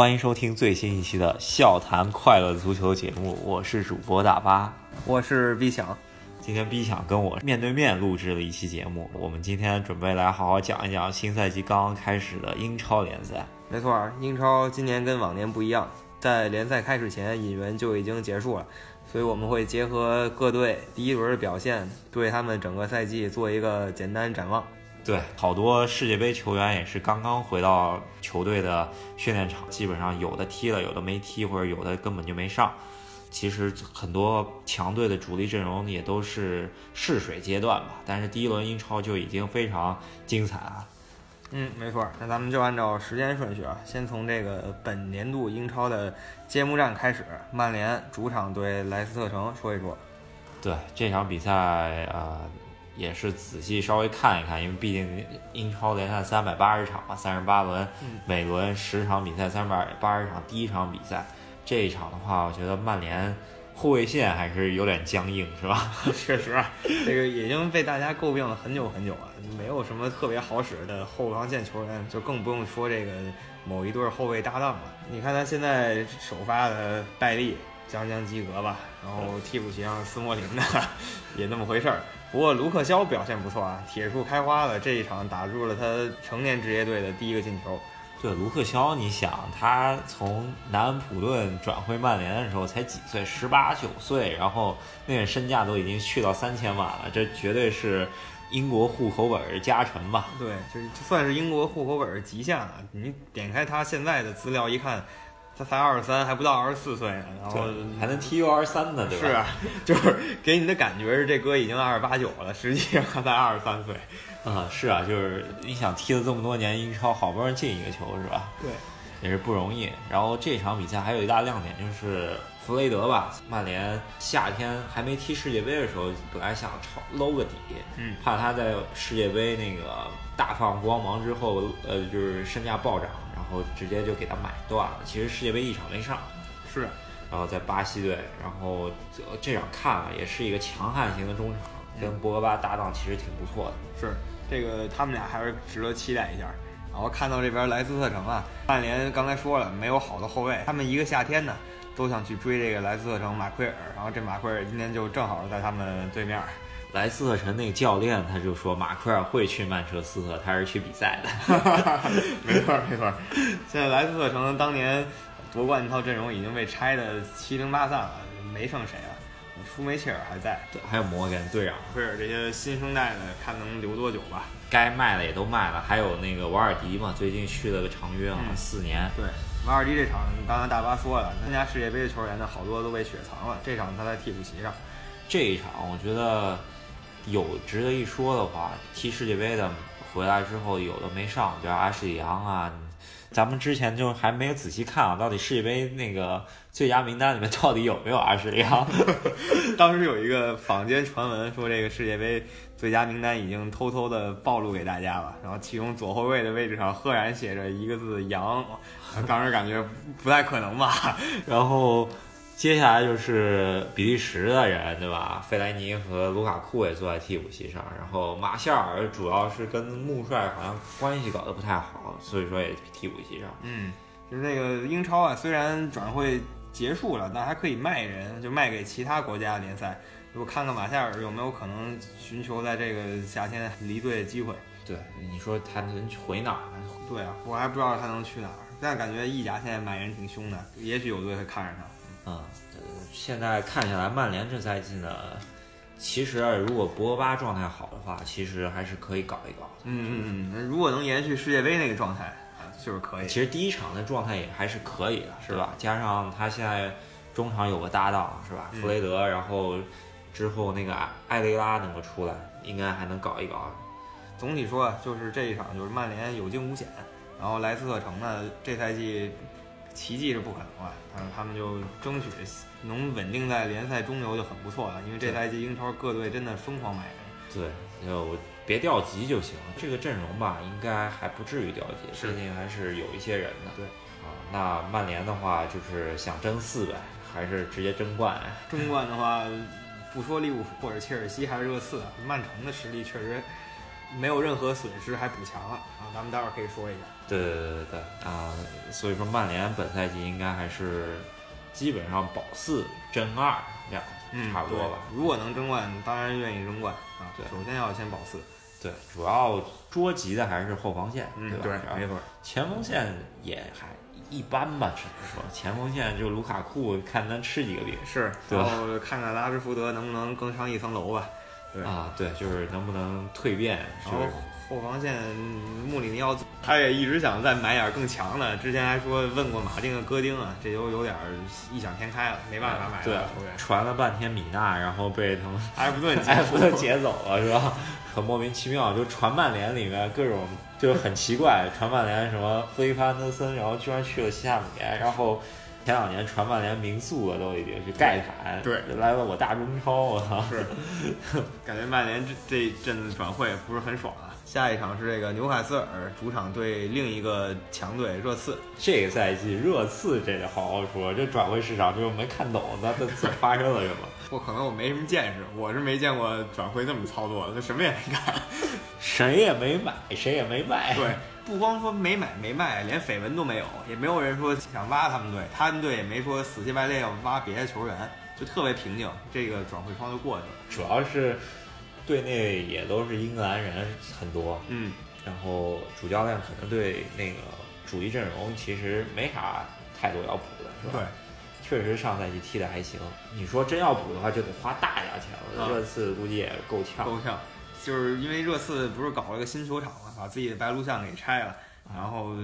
欢迎收听最新一期的笑谈快乐足球节目，我是主播大巴，我是 B 强。今天 B 想跟我面对面录制了一期节目，我们今天准备来好好讲一讲新赛季刚刚开始的英超联赛。没错，英超今年跟往年不一样，在联赛开始前引援就已经结束了，所以我们会结合各队第一轮的表现，对他们整个赛季做一个简单展望。对，好多世界杯球员也是刚刚回到球队的训练场，基本上有的踢了，有的没踢，或者有的根本就没上。其实很多强队的主力阵容也都是试水阶段吧，但是第一轮英超就已经非常精彩了。嗯，没错。那咱们就按照时间顺序啊，先从这个本年度英超的揭幕战开始，曼联主场对莱斯特城说一说。对这场比赛啊。也是仔细稍微看一看，因为毕竟英超联赛三百八十场嘛，三十八轮，每轮十场比赛，三百八十场，第一场比赛，这一场的话，我觉得曼联后卫线还是有点僵硬，是吧？确实，这个已经被大家诟病了很久很久了，没有什么特别好使的后防线球员，就更不用说这个某一对后卫搭档了。你看他现在首发的拜利将将及格吧，然后替补席上斯莫林的 也那么回事儿。不过卢克肖表现不错啊，铁树开花了，这一场打入了他成年职业队的第一个进球。对，卢克肖，你想他从南安普顿转会曼联的时候才几岁，十八九岁，然后那个身价都已经去到三千万了，这绝对是英国户口本加成吧？对，这算是英国户口本极限了。你点开他现在的资料一看。他才二十三，还不到二十四岁呢，然后还能踢 U 二三呢，对吧？是啊，就是给你的感觉是这哥已经二十八九了，实际上他才二十三岁。啊，是啊，就是你想踢了这么多年英超，好不容易进一个球，是吧？对，也是不容易。然后这场比赛还有一大亮点就是弗雷德吧，曼联夏天还没踢世界杯的时候，本来想抄搂个底，嗯，怕他在世界杯那个大放光芒之后，呃，就是身价暴涨。然后直接就给他买断了。其实世界杯一场没上，是。然后在巴西队，然后这场看了也是一个强悍型的中场，跟博格巴搭档其实挺不错的。是，这个他们俩还是值得期待一下。然后看到这边莱斯特城啊，曼联刚才说了没有好的后卫，他们一个夏天呢都想去追这个莱斯特城马奎尔，然后这马奎尔今天就正好在他们对面。莱斯特城那个教练他就说马奎尔会去曼彻斯特，他是去比赛的。没错没错，现在莱斯特城当年夺冠那套阵容已经被拆的七零八散了，没剩谁了。舒梅切尔还在，对，还有摩根队长。菲尔这些新生代的，看能留多久吧。该卖的也都卖了，还有那个瓦尔迪嘛，最近续了个长约啊，四年。对，瓦尔迪这场刚才大巴说了，参加世界杯的球员呢，好多都被雪藏了。这场他在替补席上。这一场我觉得。有值得一说的话，踢世界杯的回来之后，有的没上，比如阿什利杨啊。咱们之前就还没有仔细看啊，到底世界杯那个最佳名单里面到底有没有阿什利杨？当时有一个坊间传闻说，这个世界杯最佳名单已经偷偷的暴露给大家了。然后其中左后卫的位置上赫然写着一个字“杨”，当时感觉不太可能吧。然后。接下来就是比利时的人，对吧？费莱尼和卢卡库也坐在替补席上，然后马夏尔主要是跟穆帅好像关系搞得不太好，所以说也替补席上。嗯，就是那个英超啊，虽然转会结束了，但还可以卖人，就卖给其他国家联赛。如果看看马夏尔有没有可能寻求在这个夏天离队的机会。对，你说他能回哪儿？对啊，我还不知道他能去哪儿，但感觉意甲现在买人挺凶的，也许有队会看上他。嗯，现在看下来，曼联这赛季呢，其实如果博格巴状态好的话，其实还是可以搞一搞。嗯嗯嗯，如果能延续世界杯那个状态啊，就是可以。其实第一场的状态也还是可以的，是吧？加上他现在中场有个搭档，是吧？弗雷德，然后之后那个埃雷拉能够出来，应该还能搞一搞。总体说，就是这一场就是曼联有惊无险，然后莱斯特城呢，这赛季。奇迹是不可能了，嗯，他们就争取能稳定在联赛中游就很不错了。因为这赛季英超各队真的疯狂买人，对，就别掉级就行。这个阵容吧，应该还不至于掉级，毕竟还是有一些人的。对，啊，那曼联的话就是想争四呗，还是直接争冠？争冠的话，不说利物浦或者切尔西还是热刺，曼城的实力确实没有任何损失，还补强了啊！咱们待会儿可以说一下。对对对对对啊，所以说曼联本赛季应该还是基本上保四争二这样，嗯，差不多吧。如果能争冠，当然愿意争冠啊。对，首先要先保四。对，主要捉急的还是后防线，嗯，对吧？没错，前锋线也还一般吧，只能说前锋线就卢卡库看咱吃几个饼，是，然后看看拉什福德能不能更上一层楼吧。对啊，对，就是能不能蜕变，然后后防线穆里尼奥他也一直想再买点更强的，之前还说问过马丁和戈丁啊，这都有点异想天开了，没办法买对，传了半天米娜，然后被他们埃弗顿 埃弗顿劫走了，是吧？很莫名其妙，就传曼联里面各种就很奇怪，传曼联什么弗利安德森，然后居然去了西汉姆联，然后。前两年传曼联名宿了，都已经是盖坦，对，来了我大中超，我操，是，感觉曼联这这阵子转会不是很爽啊。下一场是这个纽卡斯尔主场对另一个强队热刺。这个赛季热刺这得好好说，这转会市场就是没看懂，那这发生了什么？我可能我没什么见识，我是没见过转会这么操作的，他什么也没干，谁也没买，谁也没卖，对。不光说没买没卖，连绯闻都没有，也没有人说想挖他们队，他们队也没说死乞白赖要挖别的球员，就特别平静，这个转会窗就过去了。主要是队内也都是英格兰人很多，嗯，然后主教练可能对那个主力阵容其实没啥太多要补的，是吧？对，确实上赛季踢的还行。你说真要补的话，就得花大价钱了，这次估计也够呛，够呛。就是因为热刺不是搞了个新球场嘛，把自己的白鹿巷给拆了，然后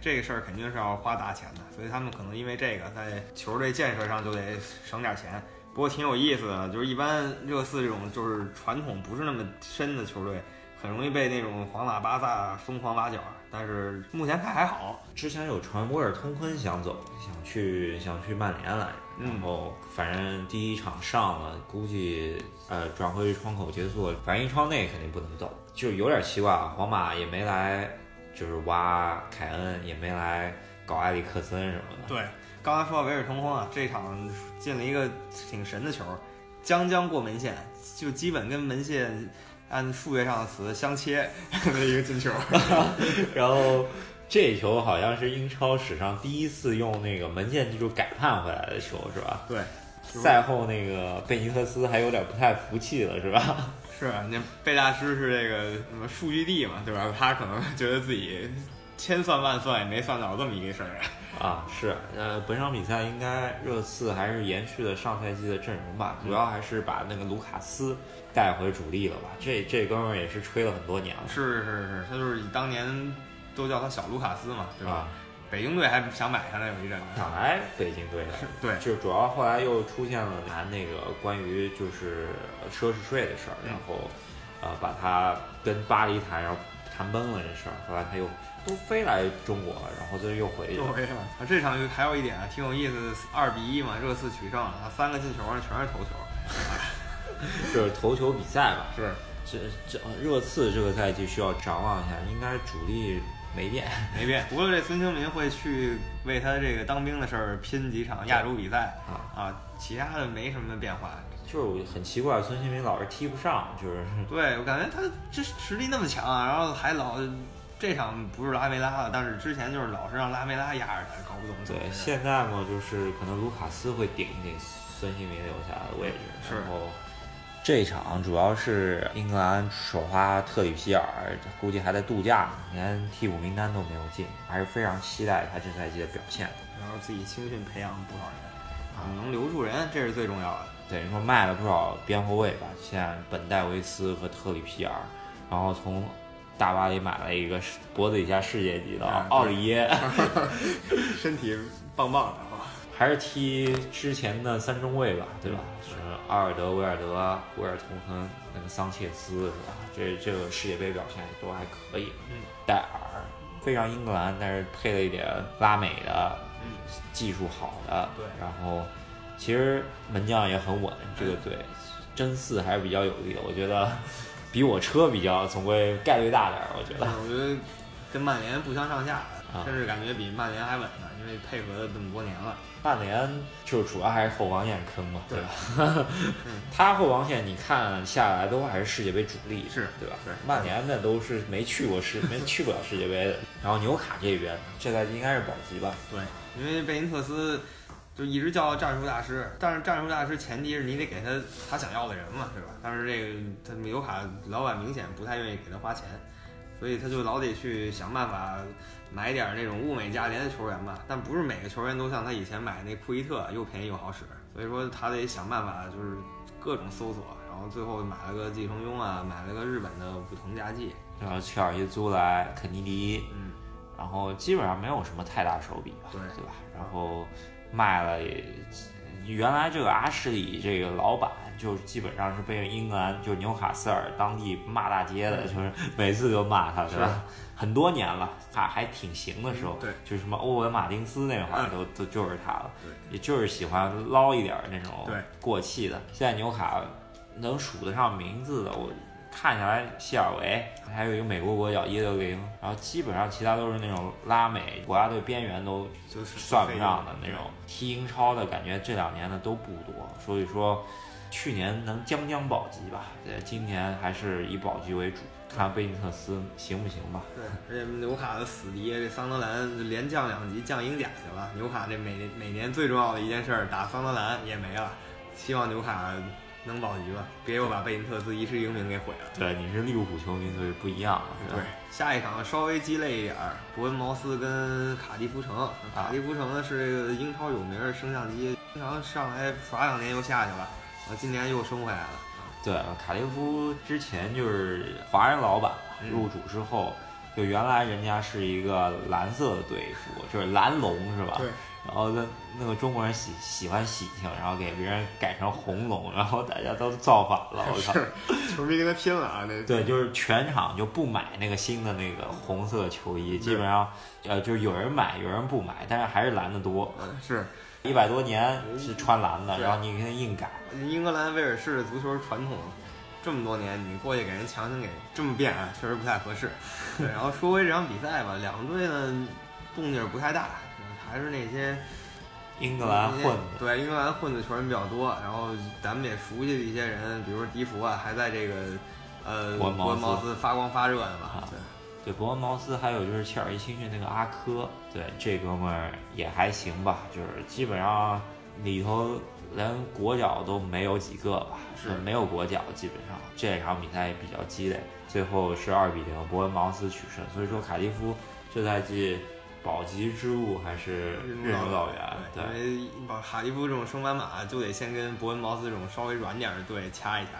这个事儿肯定是要花大钱的，所以他们可能因为这个在球队建设上就得省点钱。不过挺有意思的，就是一般热刺这种就是传统不是那么深的球队，很容易被那种皇马、巴萨疯狂挖角。但是目前看还好。之前有传威尔通昆想走，想去想去曼联来，然后反正第一场上了，估计呃转会窗口结束，反正一窗内肯定不能走，就有点奇怪啊。皇马也没来，就是挖凯恩，也没来搞埃里克森什么的。对，刚才说到维尔通昆啊，这场进了一个挺神的球，将将过门线，就基本跟门线。按数学上的词相切 的一个进球，然后这球好像是英超史上第一次用那个门线技术改判回来的球，是吧？对。赛后那个贝尼特斯还有点不太服气了，是吧？是啊，那贝大师是这个什么数据帝嘛，对吧？他可能觉得自己千算万算也没算到这么一个事儿啊。是，呃，本场比赛应该热刺还是延续了上赛季的阵容吧，主要还是把那个卢卡斯。带回主力了吧？这这哥们儿也是吹了很多年了。是是是，他就是以当年都叫他小卢卡斯嘛，对吧？北京队还想买他呢，有一阵子想来北京队的。对，就主要后来又出现了谈那个关于就是奢侈税的事儿，然后呃把他跟巴黎谈，然后谈崩了这事儿。后来他又都飞来中国，然后就又回去。了。啊，这场还有一点挺有意思的，二比一嘛，热刺取胜了，他三个进球全是头球。就是头球比赛吧，是这这热刺这个赛季需要展望一下，应该主力没变，没变。不过这孙兴民会去为他这个当兵的事儿拼几场亚洲比赛啊啊，其他的没什么变化。就是很奇怪，孙兴民老是踢不上，就是对我感觉他这实力那么强，啊然后还老这场不是拉梅拉了，但是之前就是老是让拉梅拉压着他，搞不懂。对，现在嘛，就是可能卢卡斯会顶一顶孙兴民留下的位置，然后。这场主要是英格兰首发特里皮尔，估计还在度假呢，连替补名单都没有进，还是非常期待他这赛季的表现。然后自己青训培养了不少人，啊，能留住人，这是最重要的。等于说卖了不少边后卫吧，现在本戴维斯和特里皮尔，然后从大巴黎买了一个脖子以下世界级的奥里耶，身体棒棒的。还是踢之前的三中卫吧，对吧？是阿尔德、维尔德、维尔通亨、那个桑切斯，是吧？这这个世界杯表现都还可以。嗯，戴尔非常英格兰，但是配了一点拉美的，技术好的。对，然后其实门将也很稳，这个队真四还是比较有利的。我觉得比我车比较总归概率大点，我觉得。我觉得跟曼联不相上下。甚至感觉比曼联还稳呢，因为配合了这么多年了。曼联就主要还是后防线坑嘛，对吧？他后防线你看下来都还是世界杯主力，是对吧？对曼联那都是没去过世，没去不了世界杯的。然后纽卡这边这赛季应该是保级吧？对，因为贝因特斯就一直叫战术大师，但是战术大师前提是你得给他他想要的人嘛，对吧？但是这个他纽卡老板明显不太愿意给他花钱，所以他就老得去想办法买点那种物美价廉的球员吧。但不是每个球员都像他以前买那库伊特又便宜又好使，所以说他得想办法就是各种搜索，然后最后买了个季承庸啊，买了个日本的武藤佳纪，然后切尔西租来肯尼迪，嗯，然后基本上没有什么太大手笔吧，对对吧？然后卖了也，原来这个阿什里这个老板就基本上是被英格兰就是纽卡斯尔当地骂大街的，就是每次都骂他，对吧？很多年了，他还挺行的时候，对，就是什么欧文马丁斯那会儿都、都就是他了，对，也就是喜欢捞一点儿那种对。过气的。现在纽卡能数得上名字的，我看下来，谢尔维，还有一个美国国脚耶德林，然后基本上其他都是那种拉美国家队边缘都算不上的那种。踢英超的感觉这两年的都不多，所以说去年能将将保级吧，呃，今年还是以保级为主，看贝尼特斯行不行吧。对，而且纽卡的死敌这桑德兰连降两级降英甲去了。纽卡这每每年最重要的一件事儿打桑德兰也没了，希望纽卡能保级吧，别又把贝尼特斯一世英名给毁了。对，你是利物浦球迷，所以不一样了。对，下一场稍微鸡肋一点儿，伯恩茅斯跟卡迪夫城。卡迪夫城呢是这个英超有名儿升降机，经常上来耍两年又下去了，啊，今年又升回来了。对，卡迪夫之前就是华人老板嗯入主之后，就原来人家是一个蓝色的队服，就是蓝龙是吧？对。然后那那个中国人喜喜欢喜庆，然后给别人改成红龙，然后大家都造反了，我 操！球迷跟他拼了啊！那对，就是全场就不买那个新的那个红色球衣，基本上呃就是有人买有人不买，但是还是蓝的多。嗯是一百多年是穿蓝的，然后你给他硬改，英格兰、威尔士的足球传统这么多年，你过去给人强行给这么变，啊 确实不太合适。对，然后说回这场比赛吧，两队呢动静不太大，还是那些英格兰混的。对英格兰混的球员比较多，然后咱们也熟悉的一些人，比如说迪福啊，还在这个呃国恩茅斯发光发热的吧？对，伯恩茅斯还有就是切尔西青训那个阿科，对这哥们儿也还行吧，就是基本上里头连国脚都没有几个吧，是没有国脚，基本上这场比赛也比较鸡肋，最后是二比零，伯恩茅斯取胜，所以说卡迪夫这赛季保级之路还是任重道远，对对，因为把卡迪夫这种升班马就得先跟伯恩茅斯这种稍微软点儿的队掐一掐，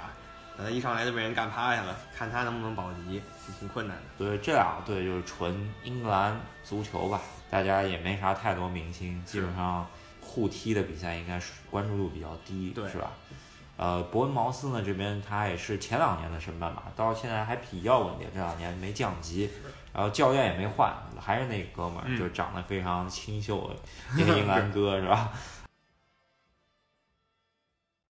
呃，一上来就被人干趴下了，看他能不能保级，挺困难的。所以这两个队就是纯英格兰足球吧，大家也没啥太多明星，基本上互踢的比赛应该是关注度比较低，对是吧？呃，伯恩茅斯呢这边他也是前两年的升班马，到现在还比较稳定，这两年没降级，然后教练也没换，还是那哥们儿，嗯就长得非常清秀的一个英格兰哥 是吧？